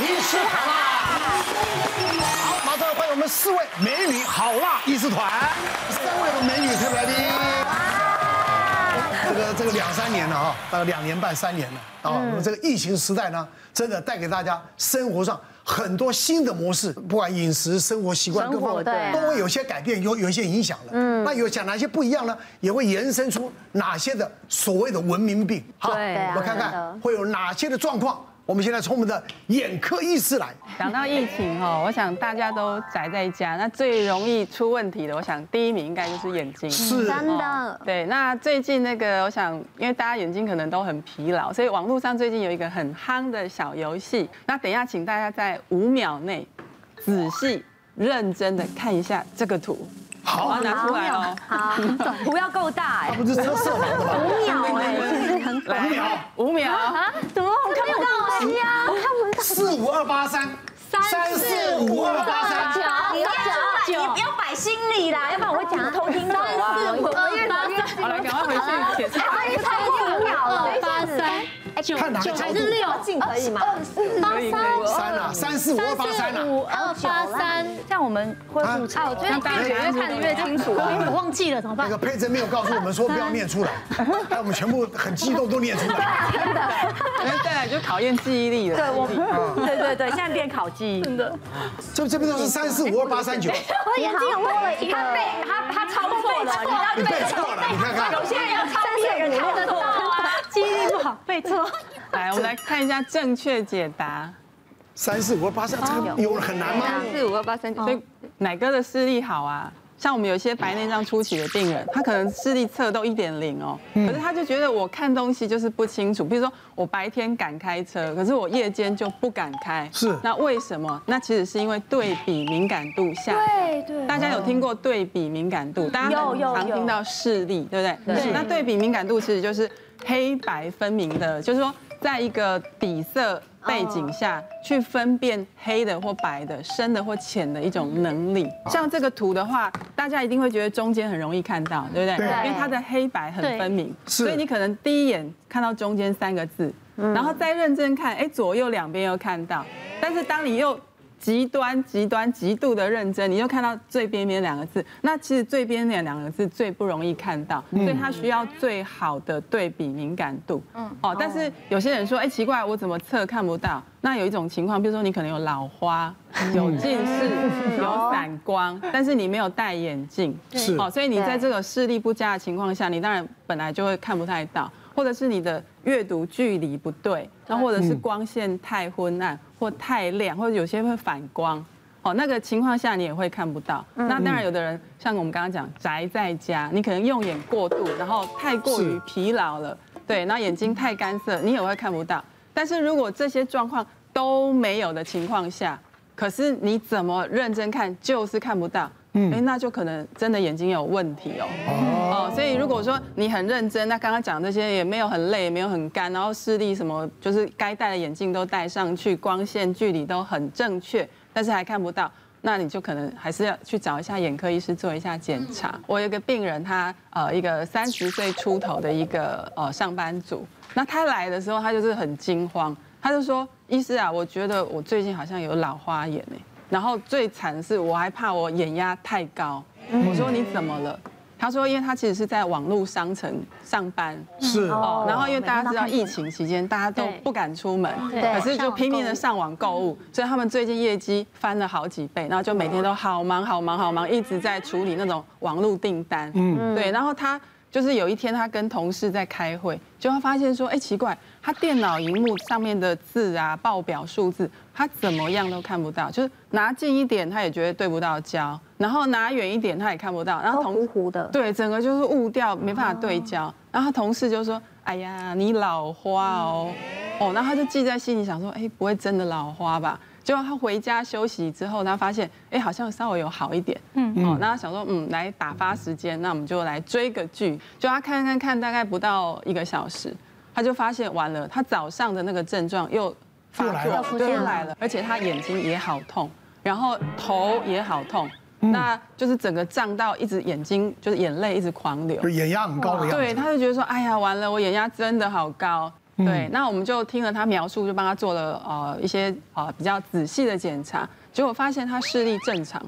医师团啦！好，马上欢迎我们四位美女好辣医师团，三位的美女特别来宾。这个这个两三年了哈，大概两年半三年了啊。我们这个疫情时代呢，真的带给大家生活上很多新的模式，不管饮食、生活习惯各方面都会有些改变，有有一些影响了。嗯，那有讲哪些不一样呢？也会延伸出哪些的所谓的文明病？好，我们看看会有哪些的状况。我们现在从我们的眼科医师来。讲到疫情哦，我想大家都宅在家，那最容易出问题的，我想第一名应该就是眼睛。是，真的。对，那最近那个，我想因为大家眼睛可能都很疲劳，所以网络上最近有一个很夯的小游戏。那等一下，请大家在五秒内仔细认真的看一下这个图。好，我要拿出来哦。好，不要够大哎。不是？五秒哎，是很五秒，五秒啊？怎么我看不到哎呀？我看不到。四五二八三，三四五二八三。你要你不要摆心里啦，要不然我会讲偷听的。三四五二八三。好了，赶快回去写上。哎，太过五秒了。八三。看哪个角度？还是六进可以吗？八三三啊，三四五二八三啊。五二八三，像我们恢复差，我觉得大家越看得越清楚。我忘记了怎么办？那个佩珍没有告诉我们说不要念出来，哎，我们全部很激动都念出来。真的，再来就考验记忆力了。对，我，对对对，现在变考记忆。真的，这这边都是三四五二八三九。我眼睛有问了一个，他背他他抄错了，你背错了，你看看。有些人要抄别人抄得到啊，记忆力不好背错。来，我们来看一下正确解答。三四五二八三，这个有很难吗？三四五二八三九。所以奶哥的视力好啊，像我们有些白内障初期的病人，他可能视力测都一点零哦，可是他就觉得我看东西就是不清楚。比如说我白天敢开车，可是我夜间就不敢开。是。那为什么？那其实是因为对比敏感度下降。对对。大家有听过对比敏感度？大家很常听到视力，对不对？对。那对比敏感度其实就是黑白分明的，就是说。在一个底色背景下去分辨黑的或白的、深的或浅的一种能力。像这个图的话，大家一定会觉得中间很容易看到，对不对？对。因为它的黑白很分明，所以你可能第一眼看到中间三个字，然后再认真看，哎，左右两边又看到。但是当你又极端、极端、极度的认真，你就看到最边边两个字。那其实最边边两个字最不容易看到，所以它需要最好的对比敏感度。嗯。哦，但是有些人说，哎，奇怪，我怎么测看不到？那有一种情况，比如说你可能有老花、有近视、有散光，但是你没有戴眼镜。是。哦，所以你在这个视力不佳的情况下，你当然本来就会看不太到。或者是你的阅读距离不对，那或者是光线太昏暗或太亮，或者有些会反光，哦，那个情况下你也会看不到。那当然，有的人像我们刚刚讲宅在家，你可能用眼过度，然后太过于疲劳了，对，那眼睛太干涩，你也会看不到。但是如果这些状况都没有的情况下，可是你怎么认真看就是看不到。嗯，哎，那就可能真的眼睛有问题哦。哦，所以如果说你很认真，那刚刚讲这些也没有很累，也没有很干，然后视力什么就是该戴的眼镜都戴上去，光线距离都很正确，但是还看不到，那你就可能还是要去找一下眼科医师做一下检查。我有一个病人，他呃一个三十岁出头的一个呃上班族，那他来的时候他就是很惊慌，他就说：“医师啊，我觉得我最近好像有老花眼哎。”然后最惨的是，我还怕我眼压太高。我说你怎么了？他说，因为他其实是在网络商城上班，是哦。然后因为大家知道疫情期间大家都不敢出门，可是就拼命的上网购物，所以他们最近业绩翻了好几倍，然后就每天都好忙好忙好忙，一直在处理那种网络订单。嗯，对。然后他就是有一天他跟同事在开会，就会发现说，哎，奇怪，他电脑荧幕上面的字啊，报表数字。他怎么样都看不到，就是拿近一点他也觉得对不到焦，然后拿远一点他也看不到，然后同糊糊的，对，整个就是雾掉，没办法对焦。然后他同事就说：“哎呀，你老花哦，哦。”然后他就记在心里，想说：“哎，不会真的老花吧？”结果他回家休息之后，他发现：“哎，好像稍微有好一点。”嗯，哦，那他想说：“嗯，来打发时间，那我们就来追个剧。”就他看看看，大概不到一个小时，他就发现完了，他早上的那个症状又。发作又来了，而且他眼睛也好痛，然后头也好痛，那就是整个胀到一直眼睛就是眼泪一直狂流，眼压很高的样子。对，他就觉得说，哎呀，完了，我眼压真的好高。对，那我们就听了他描述，就帮他做了呃一些呃比较仔细的检查，结果发现他视力正常。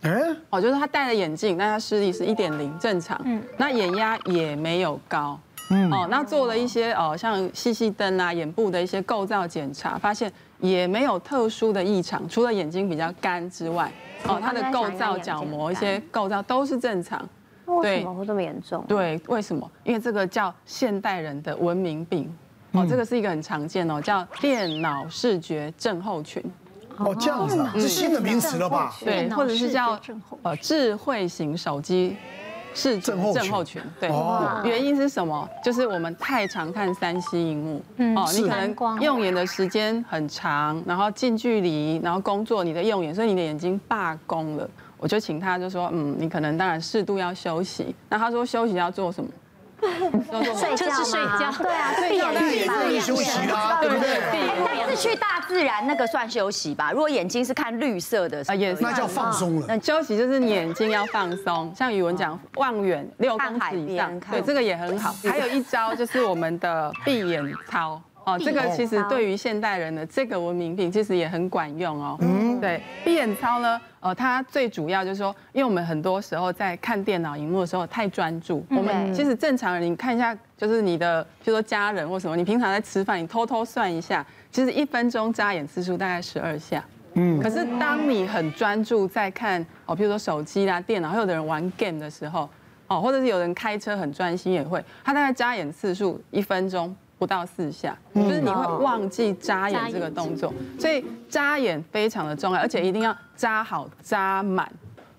哎，哦，就是他戴了眼镜，那他视力是一点零正常。嗯，那眼压也没有高。嗯，哦，那做了一些哦像细细灯啊、眼部的一些构造检查，发现也没有特殊的异常，除了眼睛比较干之外，哦，它的构造、角膜一些构造都是正常。为什么会这么严重？对，为什么？因为这个叫现代人的文明病。哦，这个是一个很常见哦，叫电脑视觉症候群。哦，这样子啊，是新的名词了吧？对，或者是叫呃智慧型手机视觉症候群。对，原因是什么？就是我们太常看三 C 荧幕。哦，你可能用眼的时间很长，然后近距离，然后工作你的用眼，所以你的眼睛罢工了。我就请他就说，嗯，你可能当然适度要休息。那他说休息要做什么？睡觉就是睡觉，对啊，闭眼睛休息啊，对不对？但是去大自然那个算休息吧？如果眼睛是看绿色的，啊，也那叫放松了。那休息就是你眼睛要放松，像语文讲望远六公尺以上，对，这个也很好。还有一招就是我们的闭眼操。哦，这个其实对于现代人的这个文明病，其实也很管用哦。嗯，对，闭眼操呢，呃，它最主要就是说，因为我们很多时候在看电脑荧幕的时候太专注，我们其实正常人，你看一下，就是你的，比如说家人或什么，你平常在吃饭，你偷偷算一下，其实一分钟眨眼次数大概十二下。嗯，可是当你很专注在看哦，比如说手机啦、电脑，还有的人玩 game 的时候，哦，或者是有人开车很专心也会，他大概眨眼次数一分钟。不到四下，就是你会忘记眨眼这个动作，所以眨眼非常的重要，而且一定要眨好、眨满。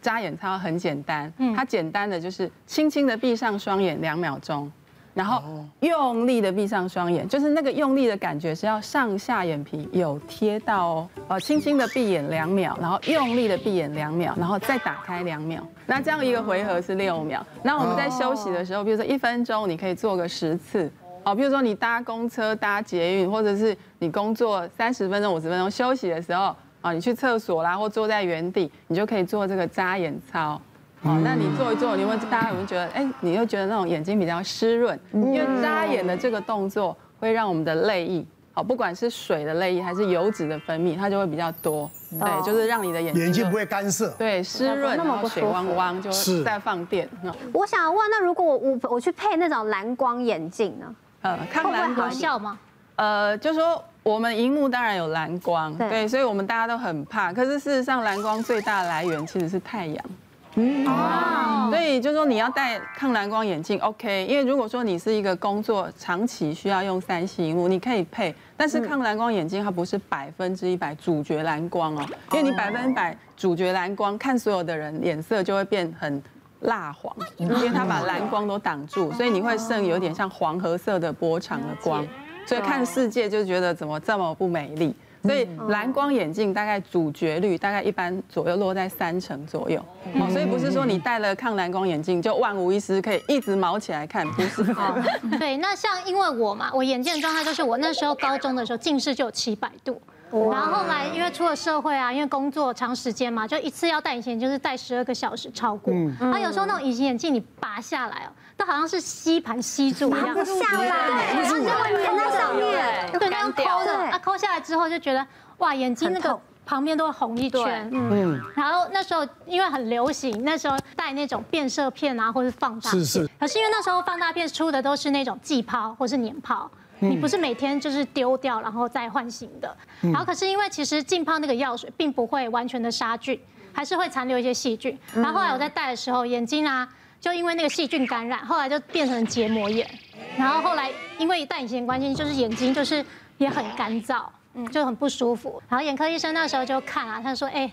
眨眼操很简单，它简单的就是轻轻的闭上双眼两秒钟，然后用力的闭上双眼，就是那个用力的感觉是要上下眼皮有贴到哦，呃，轻轻的闭眼两秒，然后用力的闭眼两秒，然后再打开两秒，那这样一个回合是六秒。那我们在休息的时候，比如说一分钟，你可以做个十次。哦，比如说你搭公车、搭捷运，或者是你工作三十分钟、五十分钟休息的时候，啊，你去厕所啦，或坐在原地，你就可以做这个眨眼操。哦，那你做一做，你会大家有没有觉得，哎，你又觉得那种眼睛比较湿润？因为眨眼的这个动作会让我们的泪液，好，不管是水的泪液还是油脂的分泌，它就会比较多。对，就是让你的眼睛眼睛不会干涩。对，湿润，然后水汪汪，就是在放电。我想问，那如果我我我去配那种蓝光眼镜呢？呃，看蓝光效吗？呃，就是说我们荧幕当然有蓝光，对，所以我们大家都很怕。可是事实上，蓝光最大的来源其实是太阳。嗯，哦，所以就是说你要戴抗蓝光眼镜，OK。因为如果说你是一个工作长期需要用三 C 荧幕，你可以配。但是抗蓝光眼镜它不是百分之一百主角蓝光哦，因为你百分百主角蓝光，看所有的人脸色就会变很。蜡黄，因为它把蓝光都挡住，所以你会剩有点像黄褐色的波长的光，所以看世界就觉得怎么这么不美丽。所以蓝光眼镜大概主角率大概一般左右落在三成左右，哦，所以不是说你戴了抗蓝光眼镜就万无一失，可以一直毛起来看，不是。对，那像因为我嘛，我眼镜的状态就是我那时候高中的时候近视就有七百度。然后后来因为出了社会啊，因为工作长时间嘛，就一次要戴隐形眼镜，就是戴十二个小时超过。嗯。然后有时候那种隐形眼镜你拔下来哦，都好像是吸盘吸住一样。不下来。对，然后就会粘在上面。对，那样抠的。啊，抠下来之后就觉得哇，眼睛那个旁边都会红一圈。嗯。然后那时候因为很流行，那时候带那种变色片啊，或是放大片。是是。可是因为那时候放大片出的都是那种季抛或是年泡。你不是每天就是丢掉然后再换新的，然后可是因为其实浸泡那个药水并不会完全的杀菌，还是会残留一些细菌。然后后来我在戴的时候，眼睛啊就因为那个细菌感染，后来就变成结膜炎。然后后来因为戴隐形关系，就是眼睛就是也很干燥，嗯，就很不舒服。然后眼科医生那时候就看啊，他说：“哎，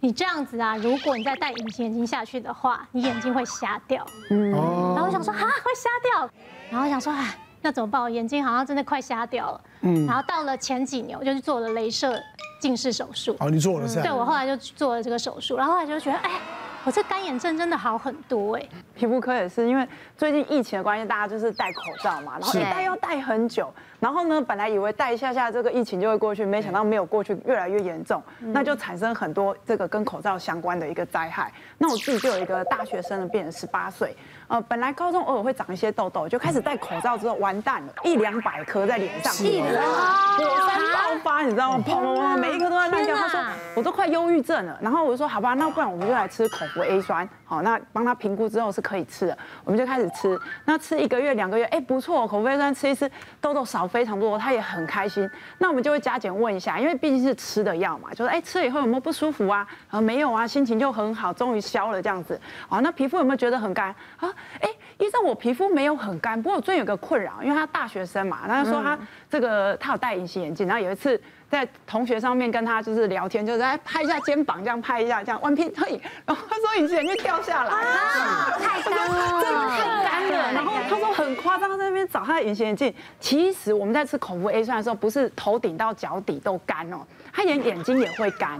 你这样子啊，如果你再戴隐形眼镜下去的话，你眼睛会瞎掉。”嗯，然后我想说啊，会瞎掉，然后我想说啊。那怎么办？我眼睛好像真的快瞎掉了。嗯。然后到了前几年，我就去做了镭射近视手术。哦，你做了是吧？对，我后来就做了这个手术，然后后来就觉得，哎，我这干眼症真的好很多哎。皮肤科也是，因为最近疫情的关系，大家就是戴口罩嘛，然后一戴要戴很久。然后呢，本来以为戴一下下这个疫情就会过去，没想到没有过去，越来越严重，那就产生很多这个跟口罩相关的一个灾害。那我自己就有一个大学生的病人，十八岁，呃，本来高中偶尔会长一些痘痘，就开始戴口罩之后完蛋了，一两百颗在脸上，火山爆发，你知道吗？砰砰砰，每一颗都在乱掉。他说我都快忧郁症了。然后我就说好吧，那不然我们就来吃口维 A 酸，好，那帮他评估之后是可以吃的，我们就开始吃。那吃一个月两个月，哎，不错，口服酸吃一吃，痘痘少非常多，他也很开心。那我们就会加减问一下，因为毕竟是吃的药嘛，就是哎吃了以后有没有不舒服啊？啊没有啊，心情就很好，终于消了这样子。啊，那皮肤有没有觉得很干啊？哎，医生，我皮肤没有很干，不过我最近有个困扰，因为他大学生嘛，他就说他这个他有戴隐形眼镜，然后有一次。在同学上面跟他就是聊天，就是在拍一下肩膀，这样拍一下，这样弯片嘿，然后他说隐形眼镜掉下来，啊，太干了，真的太干了。然后他说很夸张，在那边找他的隐形眼镜。其实我们在吃口服 A 酸的时候，不是头顶到脚底都干哦，他眼眼睛也会干。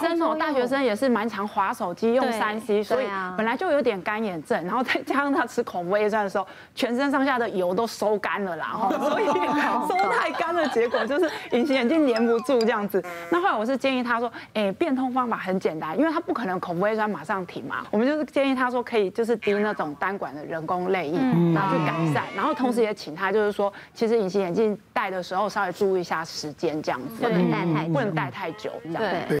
本身哦，大学生也是蛮常滑手机用三 C，所以本来就有点干眼症，然后再加上他吃口服 A 酸的时候，全身上下的油都收干了啦，哈，所以 收太干的结果就是。隐形眼镜粘不住这样子，那后来我是建议他说，哎，变通方法很简单，因为他不可能口服 A 酸马上停嘛，我们就是建议他说可以就是滴那种单管的人工泪液，然后去改善，然后同时也请他就是说，其实隐形眼镜戴的时候稍微注意一下时间这样子，不能戴太不能戴太久这样。对，